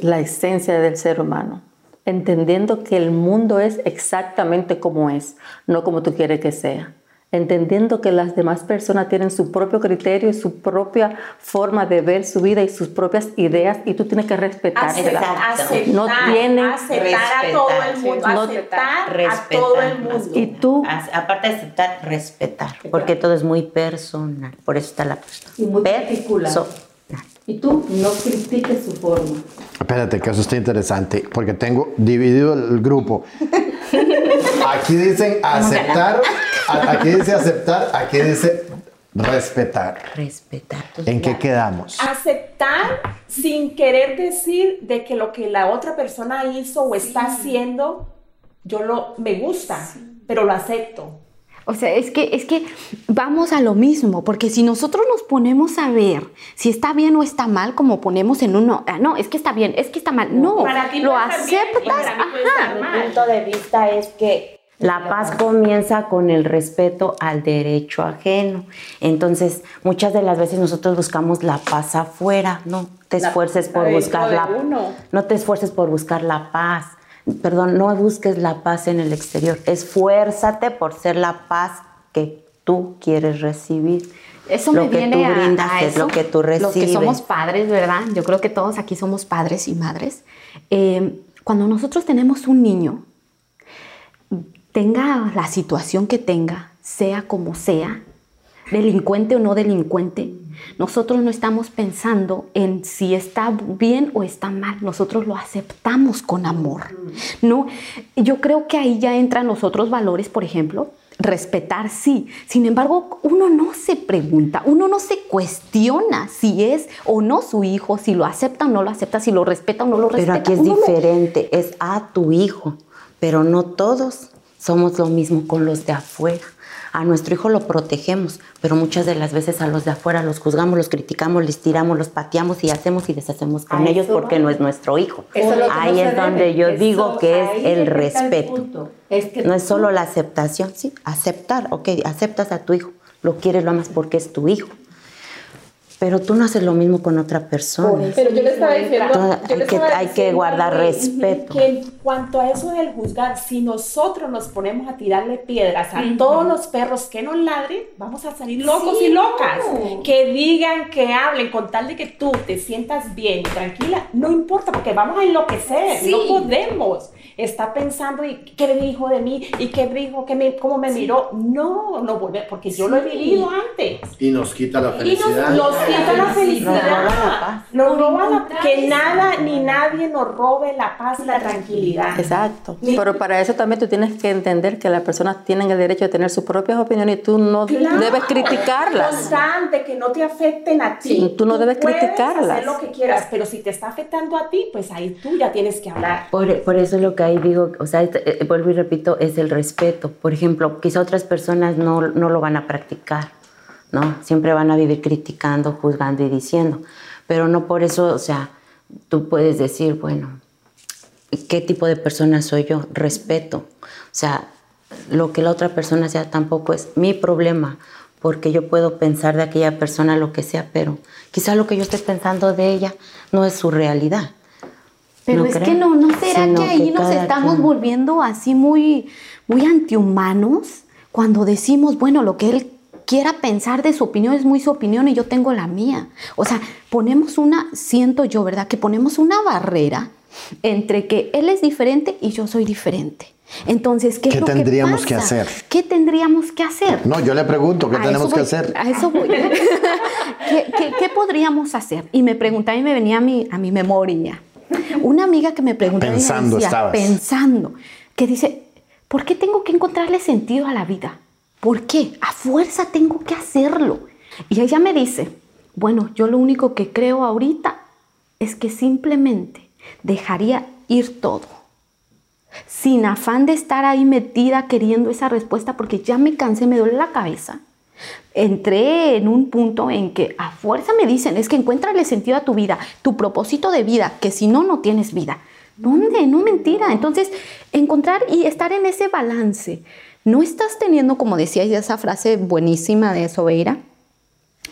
La esencia del ser humano entendiendo que el mundo es exactamente como es, no como tú quieres que sea. Entendiendo que las demás personas tienen su propio criterio y su propia forma de ver su vida y sus propias ideas y tú tienes que respetárselas. Aceptar, no tienen aceptar a todo el mundo, aceptar a todo el mundo. Y tú, aparte de aceptar, respetar, porque todo es muy personal. Por eso está la persona. Y muy particular. Y tú no critiques su forma. Espérate, que eso está interesante, porque tengo dividido el grupo. Aquí dicen aceptar, aquí dice aceptar, aquí dice respetar. Respetar. ¿En qué quedamos? Aceptar sin querer decir de que lo que la otra persona hizo o está haciendo, yo lo me gusta, pero lo acepto. O sea, es que, es que vamos a lo mismo, porque si nosotros nos ponemos a ver si está bien o está mal, como ponemos en uno, ah, no, es que está bien, es que está mal, no, lo aceptas. Mi punto de vista es que la paz comienza con el respeto al derecho ajeno. Entonces, muchas de las veces nosotros buscamos la paz afuera, no te esfuerces por buscar la no te esfuerces por buscar la paz perdón, no busques la paz en el exterior, esfuérzate por ser la paz que tú quieres recibir. Eso lo me que viene tú brindas es lo que tú recibes. Los que somos padres, ¿verdad? Yo creo que todos aquí somos padres y madres. Eh, cuando nosotros tenemos un niño, tenga la situación que tenga, sea como sea, delincuente o no delincuente, nosotros no estamos pensando en si está bien o está mal, nosotros lo aceptamos con amor. No, yo creo que ahí ya entran los otros valores, por ejemplo, respetar sí. Sin embargo, uno no se pregunta, uno no se cuestiona si es o no su hijo, si lo acepta o no lo acepta, si lo respeta o no lo respeta. Pero aquí es diferente, es a tu hijo, pero no todos somos lo mismo con los de afuera. A nuestro hijo lo protegemos, pero muchas de las veces a los de afuera los juzgamos, los criticamos, les tiramos, los pateamos y hacemos y deshacemos con ellos porque no es nuestro hijo. Ahí es donde yo digo que es el respeto. no es solo la aceptación, sí, aceptar, ok, aceptas a tu hijo, lo quieres, lo amas porque es tu hijo pero tú no haces lo mismo con otra persona. Pero yo le estaba diciendo, hay, que, hay que guardar respeto. Que en cuanto a eso del juzgar, si nosotros nos ponemos a tirarle piedras a todos los perros que nos ladren, vamos a salir locos y locas. Que digan, que hablen, con tal de que tú te sientas bien y tranquila, no importa, porque vamos a enloquecer, no podemos está pensando y qué dijo de mí y qué dijo, que me, cómo me miró. No, no vuelve, porque yo lo he vivido antes. Y nos quita la felicidad. Y nos, quita la felicidad. Nos roba la paz. Que nada ni nadie nos robe la paz y la tranquilidad. Exacto. Pero para eso también tú tienes que entender que las personas tienen el derecho de tener sus propias opiniones y tú no debes criticarlas. Constante, que no te afecten a ti. tú no debes criticarlas. hacer lo que quieras, pero si te está afectando a ti, pues ahí tú ya tienes que hablar. Por, por eso es lo que ahí digo, o sea, este, eh, vuelvo y repito, es el respeto. Por ejemplo, quizá otras personas no, no lo van a practicar, ¿no? Siempre van a vivir criticando, juzgando y diciendo, pero no por eso, o sea, tú puedes decir, bueno, ¿qué tipo de persona soy yo? Respeto. O sea, lo que la otra persona sea tampoco es mi problema, porque yo puedo pensar de aquella persona lo que sea, pero quizá lo que yo esté pensando de ella no es su realidad. Pero es que no, ¿no será que ahí nos estamos volviendo así muy, muy antihumanos cuando decimos, bueno, lo que él quiera pensar de su opinión es muy su opinión y yo tengo la mía? O sea, ponemos una, siento yo, ¿verdad? Que ponemos una barrera entre que él es diferente y yo soy diferente. Entonces, ¿qué, es lo tendríamos que, hacer? ¿Qué tendríamos que hacer? No, yo le pregunto, ¿qué tenemos que hacer? A eso voy. ¿Qué, podríamos hacer? Y me preguntaba y me venía a mi, a mi memoria. Una amiga que me preguntó, pensando, pensando, que dice, ¿por qué tengo que encontrarle sentido a la vida? ¿Por qué? A fuerza tengo que hacerlo. Y ella me dice, bueno, yo lo único que creo ahorita es que simplemente dejaría ir todo, sin afán de estar ahí metida queriendo esa respuesta porque ya me cansé, me duele la cabeza entré en un punto en que a fuerza me dicen, es que encuéntrale sentido a tu vida, tu propósito de vida, que si no, no tienes vida. ¿Dónde? No mentira. Entonces, encontrar y estar en ese balance. No estás teniendo, como decía esa frase buenísima de Sobeira,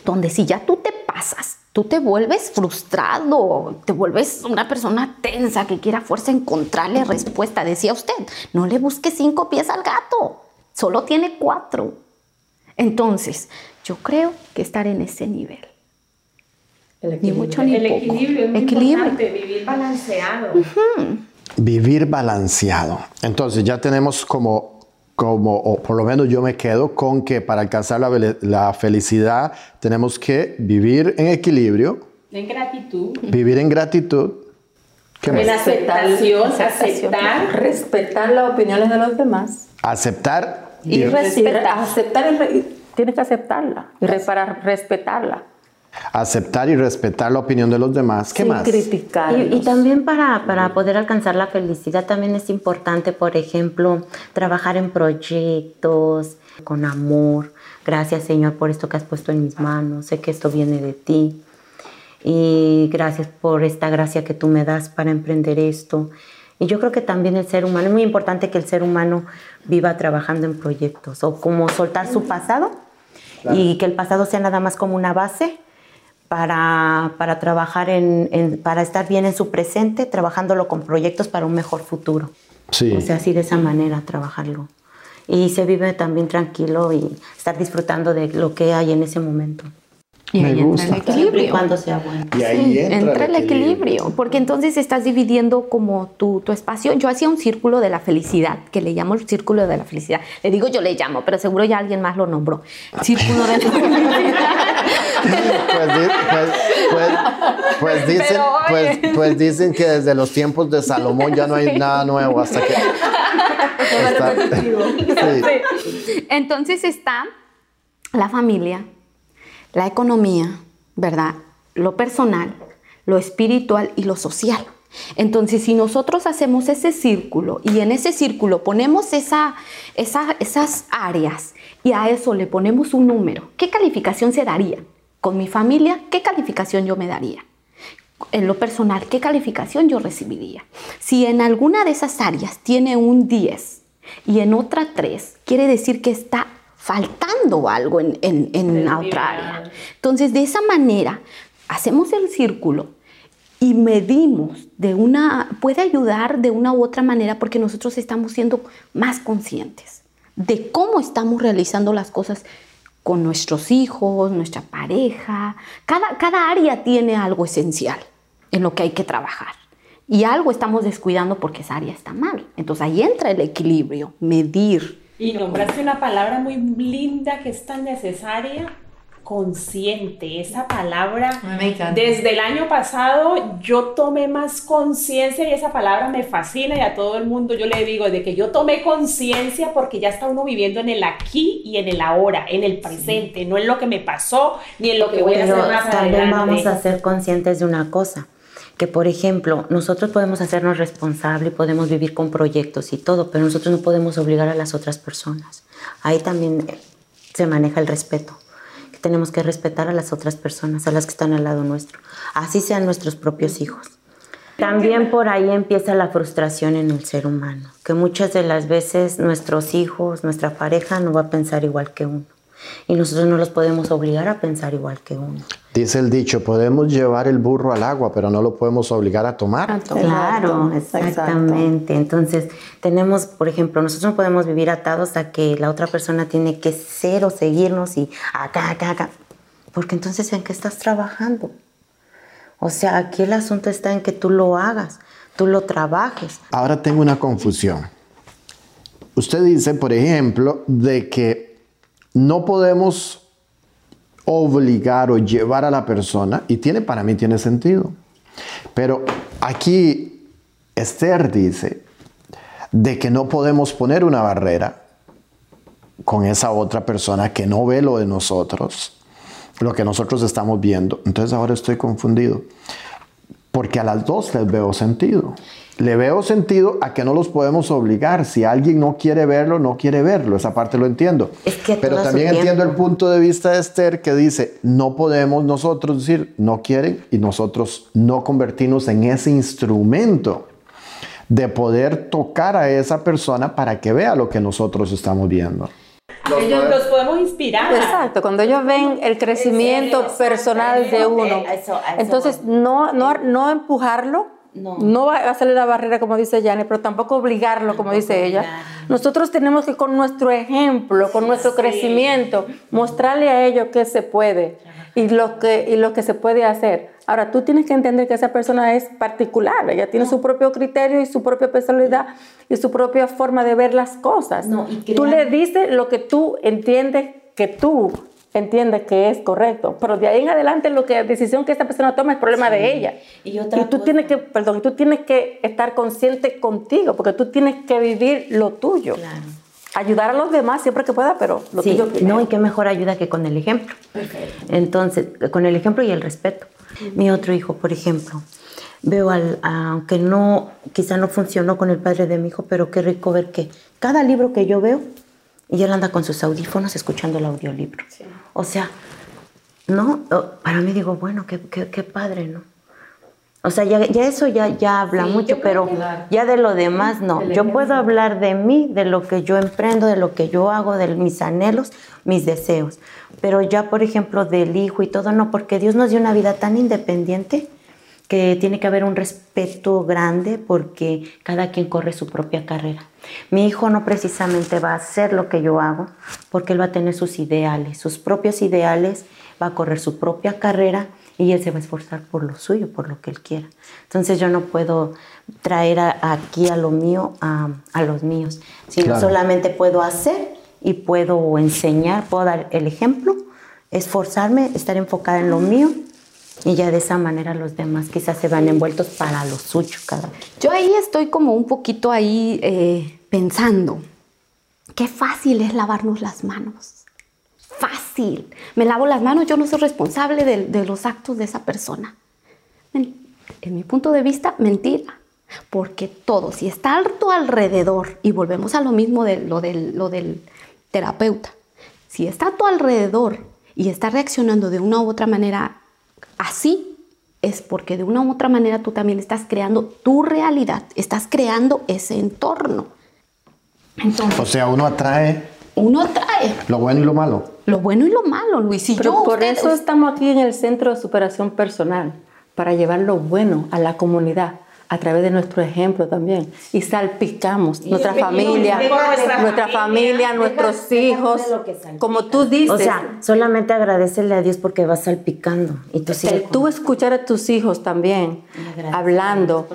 donde si ya tú te pasas, tú te vuelves frustrado, te vuelves una persona tensa que quiera fuerza encontrarle respuesta. Decía usted, no le busques cinco pies al gato, solo tiene cuatro. Entonces, yo creo que estar en ese nivel. Ni mucho ni el equilibrio es muy importante, vivir balanceado. Vivir balanceado. Entonces, ya tenemos como, como, o por lo menos yo me quedo con que para alcanzar la, la felicidad tenemos que vivir en equilibrio. En gratitud. Vivir en gratitud. en aceptación, aceptar. Respetar las opiniones de los demás. Aceptar y, respetar. Aceptar tienes que aceptarla y para respetarla. Aceptar y respetar la opinión de los demás. ¿Qué más? Criticar. Y, también para, para poder alcanzar la felicidad también es importante, por ejemplo, trabajar en proyectos con amor. Gracias Señor por esto que has puesto en mis manos. Sé que esto viene de ti. Y gracias por esta gracia que tú me das para emprender esto. Y yo creo que también el ser humano, es muy importante que el ser humano viva trabajando en proyectos o como soltar su pasado y que el pasado sea nada más como una base para, para trabajar en, para estar bien en su presente, trabajándolo con proyectos para un mejor futuro. Sí. O sea, así de esa manera trabajarlo. Y se vive también tranquilo y estar disfrutando de lo que hay en ese momento. Y ahí entra el equilibrio. Cuando sea bueno. Y ahí entra, el, equilibrio. Porque entonces estás dividiendo como tu, tu, espacio. Yo hacía un círculo de la felicidad, que le llamo el círculo de la felicidad. Le digo yo le llamo, pero seguro ya alguien más lo nombró. Círculo de la felicidad. Pues, pues, pues, dicen, pues, pues, dicen que desde los tiempos de Salomón ya no hay nada nuevo hasta que Entonces está la familia, la economía, ¿verdad? Lo personal, lo espiritual y lo social. Entonces, si nosotros hacemos ese círculo y en ese círculo ponemos esa, esas áreas y a eso le ponemos un número, ¿qué calificación se daría? Con mi familia, ¿qué calificación yo me daría? En lo personal, ¿qué calificación yo recibiría? Si en alguna de esas áreas tiene un 10 y en otra 3, quiere decir que está faltando algo en, en la otra área. Entonces, de esa manera, hacemos el círculo y medimos de una, puede ayudar de una u otra manera porque nosotros estamos siendo más conscientes de cómo estamos realizando las cosas con nuestros hijos, nuestra pareja. Cada, cada área tiene algo esencial en lo que hay que trabajar. Y algo estamos descuidando porque esa área está mal. Entonces ahí entra el equilibrio, medir. Y nombraste una palabra muy linda que es tan necesaria, consciente, esa palabra. Desde el año pasado yo tomé más conciencia y esa palabra me fascina y a todo el mundo. Yo le digo de que yo tomé conciencia porque ya está uno viviendo en el aquí y en el ahora, en el presente, no en lo que me pasó ni en lo que voy a hacer más también vamos a ser conscientes de una cosa que por ejemplo nosotros podemos hacernos responsables, podemos vivir con proyectos y todo, pero nosotros no podemos obligar a las otras personas. Ahí también se maneja el respeto tenemos que respetar a las otras personas, a las que están al lado nuestro, así sean nuestros propios hijos. También por ahí empieza la frustración en el ser humano, que muchas de las veces nuestros hijos, nuestra pareja no va a pensar igual que uno. Y nosotros no los podemos obligar a pensar igual que uno. Dice el dicho, podemos llevar el burro al agua, pero no lo podemos obligar a tomar. Claro, exactamente. Entonces, tenemos, por ejemplo, nosotros no podemos vivir atados a que la otra persona tiene que ser o seguirnos y acá, acá, acá. Porque entonces, ¿en qué estás trabajando? O sea, aquí el asunto está en que tú lo hagas, tú lo trabajes. Ahora tengo una confusión. Usted dice, por ejemplo, de que no podemos obligar o llevar a la persona, y tiene para mí tiene sentido. Pero aquí Esther dice de que no podemos poner una barrera con esa otra persona que no ve lo de nosotros, lo que nosotros estamos viendo. Entonces ahora estoy confundido, porque a las dos les veo sentido le veo sentido a que no los podemos obligar. Si alguien no quiere verlo, no quiere verlo. Esa parte lo entiendo. Pero también entiendo el punto de vista de Esther que dice, no podemos nosotros decir, no quieren y nosotros no convertirnos en ese instrumento de poder tocar a esa persona para que vea lo que nosotros estamos viendo. Ellos los podemos inspirar. Exacto, cuando ellos ven el crecimiento personal de uno. Entonces, no, no, no empujarlo, no. va a hacerle la barrera, como dice Janet, pero tampoco obligarlo, como dice ella. Nosotros tenemos que con nuestro ejemplo, con nuestro crecimiento, mostrarle a ellos que se puede y lo que, y lo que se puede hacer. Ahora, tú tienes que entender que esa persona es particular, ella tiene su propio criterio y su propia personalidad y su propia forma de ver las cosas. tú le dices lo que tú entiendes que tú entiende que es correcto, pero de ahí en adelante lo que la decisión que esta persona toma es problema de ella. Y, tú tienes que, perdón, tú tienes que estar consciente contigo, porque tú tienes que vivir lo tuyo. Claro. Ayudar a los demás siempre que pueda, pero lo tuyo No, y qué mejor ayuda que con el ejemplo. Entonces, con el ejemplo y el respeto. Mi otro hijo, por ejemplo, veo al, aunque no, quizá no funcionó con el padre de mi hijo, pero qué rico ver que cada libro que yo veo, y él anda con sus audífonos escuchando el audiolibro. O sea, no, para mí digo, bueno, qué, qué, padre, ¿no? O sea, ya, ya eso ya, ya habla mucho, pero ya de lo demás no. Yo puedo hablar de mí, de lo que yo emprendo, de lo que yo hago, de mis anhelos, mis deseos. Pero ya, por ejemplo, del hijo y todo, no, porque Dios nos dio una vida tan independiente que tiene que haber un respeto grande porque cada quien corre su propia carrera. Mi hijo no precisamente va a hacer lo que yo hago porque él va a tener sus ideales, sus propios ideales, va a correr su propia carrera y él se va a esforzar por lo suyo, por lo que él quiera. Entonces yo no puedo traer aquí a lo mío a, los míos, sino solamente puedo hacer y puedo enseñar, puedo dar el ejemplo, esforzarme, estar enfocada en lo mío y ya de esa manera los demás quizás se van envueltos para lo suyo cada vez. Yo ahí estoy como un poquito ahí, eh, pensando, qué fácil es lavarnos las manos. Fácil. Me lavo las manos, yo no soy responsable de, los actos de esa persona. En, mi punto de vista, mentira. Porque todo, si está a tu alrededor, y volvemos a lo mismo de lo del, lo del terapeuta, si está a tu alrededor y está reaccionando de una u otra manera así, es porque de una u otra manera tú también estás creando tu realidad, estás creando ese entorno. o sea, uno atrae. Uno atrae. Lo bueno y lo malo. Lo bueno y lo malo, Luis. Y yo, por eso estamos aquí en el Centro de Superación Personal, para llevar lo bueno a la comunidad a través de nuestro ejemplo también. Y salpicamos nuestra familia, nuestra familia, nuestros hijos, como tú dices. O sea, solamente agradecerle a Dios porque vas salpicando. Y tú, tú escuchar a tus hijos también hablando,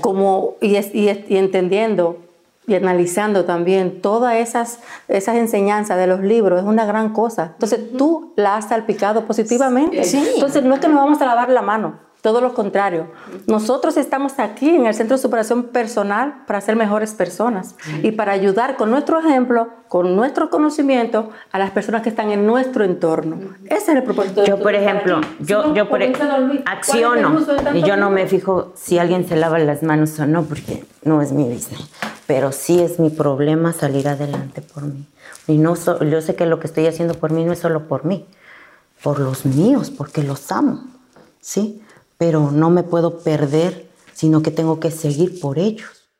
como y, y, y entendiendo y analizando también todas esas, esas enseñanzas de los libros es una gran cosa. Entonces tú la has salpicado positivamente. Entonces no es que nos vamos a lavar la mano. Todo lo contrario. Nosotros estamos aquí en el Centro de Superación Personal para ser mejores personas y para ayudar con nuestro ejemplo, con nuestro conocimiento a las personas que están en nuestro entorno. Ese es el propósito. Yo, por ejemplo, yo, yo por acciono y yo no me fijo si alguien se lava las manos o no, porque no es mi business. Pero sí es mi problema salir adelante por mí. Y no yo sé que lo que estoy haciendo por mí no es solo por mí, por los míos, porque los amo. ¿Sí? Pero no me puedo perder, sino que tengo que seguir por ellos.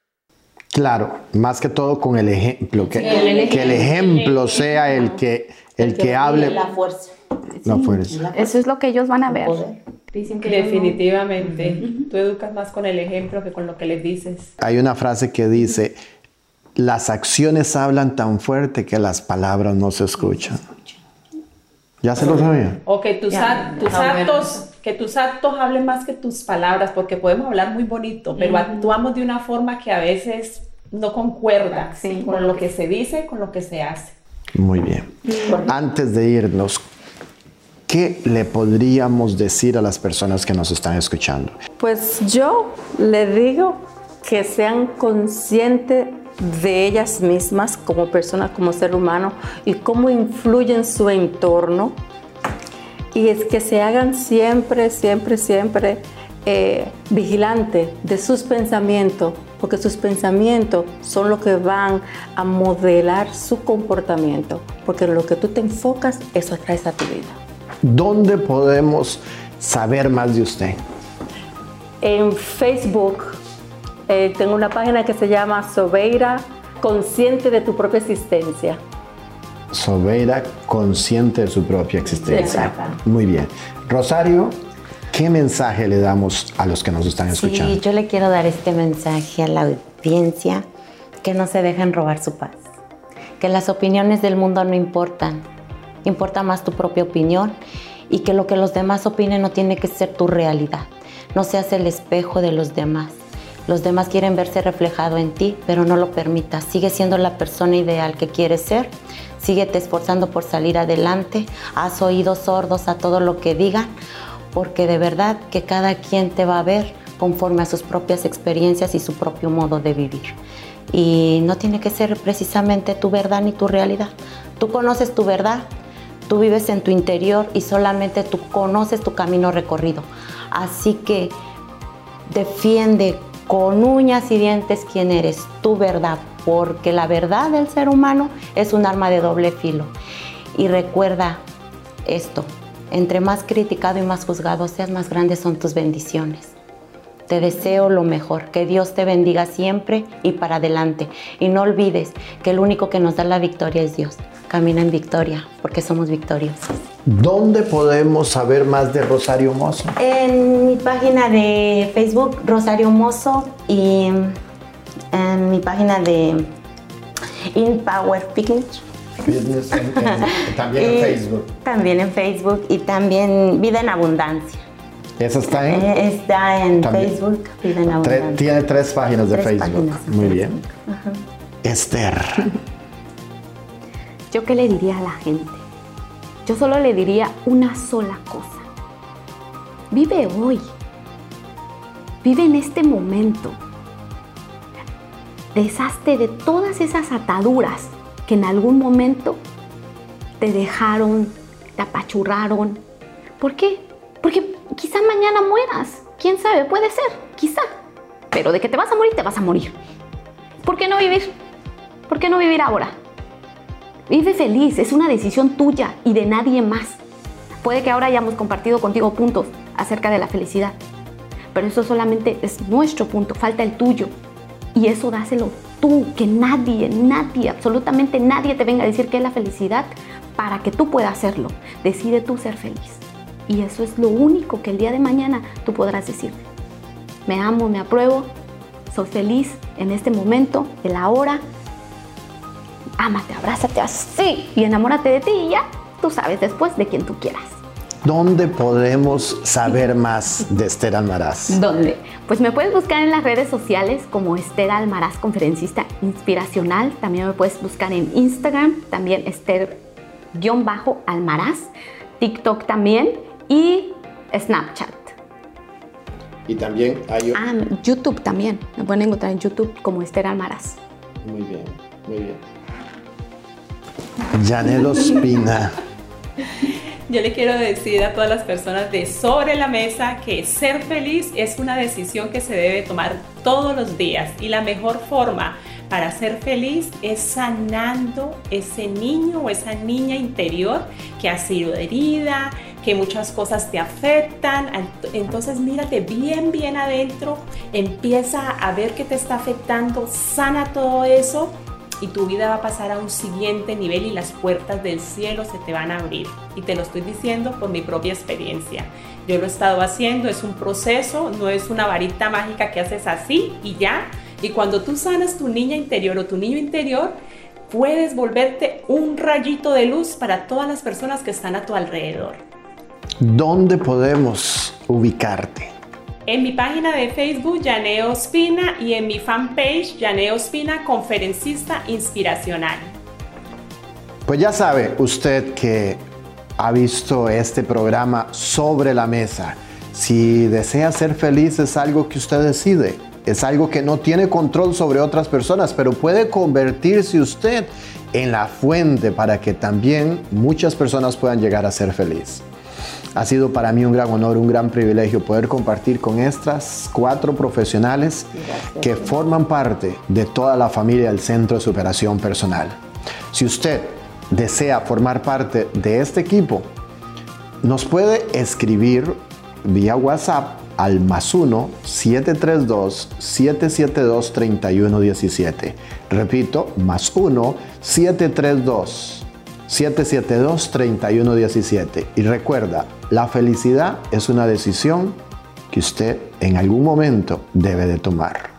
Claro, más que todo con el ejemplo, que, el, ejemplo sea el que, el, que, hable. La fuerza. La fuerza. Eso es lo que ellos van a ver. Definitivamente. Tú educas más con el ejemplo que con lo que les dices. Hay una frase que dice, las acciones hablan tan fuerte que las palabras no se escuchan. ¿Ya se lo sabía? O que tus, actos que tus actos hablen más que tus palabras, porque podemos hablar muy bonito, pero actuamos de una forma que a veces no concuerda con lo que se dice, con lo que se hace. Muy bien. Antes de irnos, ¿qué le podríamos decir a las personas que nos están escuchando? Pues yo le digo que sean conscientes de ellas mismas como personas, como ser humano y cómo influyen su entorno y es que se hagan siempre, siempre, siempre eh, vigilantes de sus pensamientos, porque sus pensamientos son los que van a modelar su comportamiento, porque lo que tú te enfocas, eso atrae a tu vida. ¿Dónde podemos saber más de usted? En Facebook eh, tengo una página que se llama Sobeira, consciente de tu propia existencia. Sobeira consciente de su propia existencia. Muy bien. Rosario, ¿qué mensaje le damos a los que nos están escuchando? Sí, yo le quiero dar este mensaje a la audiencia, que no se dejen robar su paz, que las opiniones del mundo no importan, importa más tu propia opinión y que lo que los demás opinen no tiene que ser tu realidad, no seas el espejo de los demás. Los demás quieren verse reflejado en ti, pero no lo permitas. Sigue siendo la persona ideal que quieres ser Síguete esforzando por salir adelante. Haz oídos sordos a todo lo que digan, porque de verdad que cada quien te va a ver conforme a sus propias experiencias y su propio modo de vivir. Y no tiene que ser precisamente tu verdad ni tu realidad. Tú conoces tu verdad, tú vives en tu interior y solamente tú conoces tu camino recorrido. Así que defiende con uñas y dientes quién eres, tu verdad, porque la verdad del ser humano es un arma de doble filo. Y recuerda esto, entre más criticado y más juzgado seas, más grandes son tus bendiciones. Te deseo lo mejor, que Dios te bendiga siempre y para adelante. Y no olvides que el único que nos da la victoria es Dios. Camina en victoria, porque somos victoriosos. ¿Dónde podemos saber más de Rosario Mozo? En mi página de Facebook, Rosario Mozo, y en mi página de InPower Picnic. también en Facebook. También en Facebook y también Vida en Abundancia. ¿Esa está en? Eh, está en Facebook, Vida en Abundancia. tiene tres páginas de Facebook. Muy bien. Esther. ¿Yo qué le diría a la gente? Yo solo le diría una sola cosa. Vive hoy. Vive en este momento deshazte de todas esas ataduras que en algún momento te dejaron, te apachurraron. ¿Por qué? Porque quizá mañana mueras. ¿Quién sabe? Puede ser, quizá. Pero de que te vas a morir, te vas a morir. ¿Por qué no vivir? ¿Por qué no vivir ahora? Vive feliz, es una decisión tuya y de nadie más. Puede que ahora hayamos compartido contigo puntos acerca de la felicidad, pero eso solamente es nuestro punto, falta el tuyo. Y eso dáselo tú, que nadie, nadie, absolutamente nadie te venga a decir que es la felicidad para que tú puedas hacerlo. Decide tú ser feliz. Y eso es lo único que el día de mañana tú podrás decir. Me amo, me apruebo, soy feliz en este momento, en la hora. Ámate, abrázate así y enamórate de ti y ya tú sabes después de quien tú quieras. ¿Dónde podemos saber más de Esther Almaraz? ¿Dónde? Pues me puedes buscar en las redes sociales como Esther Almaraz, conferencista inspiracional. También me puedes buscar en Instagram, también Esther-Almaraz, TikTok también y Snapchat. Y también hay... Ah, YouTube también. Me pueden encontrar en YouTube como Esther Almaraz. Muy bien, muy bien. Janelo Espina. Yo le quiero decir a todas las personas de sobre la mesa que ser feliz es una decisión que se debe tomar todos los días y la mejor forma para ser feliz es sanando ese niño o esa niña interior que ha sido herida, que muchas cosas te afectan. Entonces mírate bien, bien adentro, empieza a ver qué te está afectando, sana todo eso y tu vida va a pasar a un siguiente nivel y las puertas del cielo se te van a abrir. Y te lo estoy diciendo por mi propia experiencia. Yo lo he estado haciendo, es un proceso, no es una varita mágica que haces así y ya. Y cuando tú sanas tu niña interior o tu niño interior, puedes volverte un rayito de luz para todas las personas que están a tu alrededor. ¿Dónde podemos ubicarte? En mi página de Facebook Yaneo Spina y en mi fanpage Yaneo Spina, conferencista inspiracional. Pues ya sabe usted que ha visto este programa sobre la mesa. Si desea ser feliz es algo que usted decide. Es algo que no tiene control sobre otras personas, pero puede convertirse usted en la fuente para que también muchas personas puedan llegar a ser feliz. Ha sido para mí un gran honor, un gran privilegio poder compartir con estas cuatro profesionales que forman parte de toda la familia del Centro de Superación Personal. Si usted desea formar parte de este equipo, nos puede escribir vía WhatsApp al más 1 732 772 3117. Repito, más 1 732 772-3117. Y recuerda, la felicidad es una decisión que usted en algún momento debe de tomar.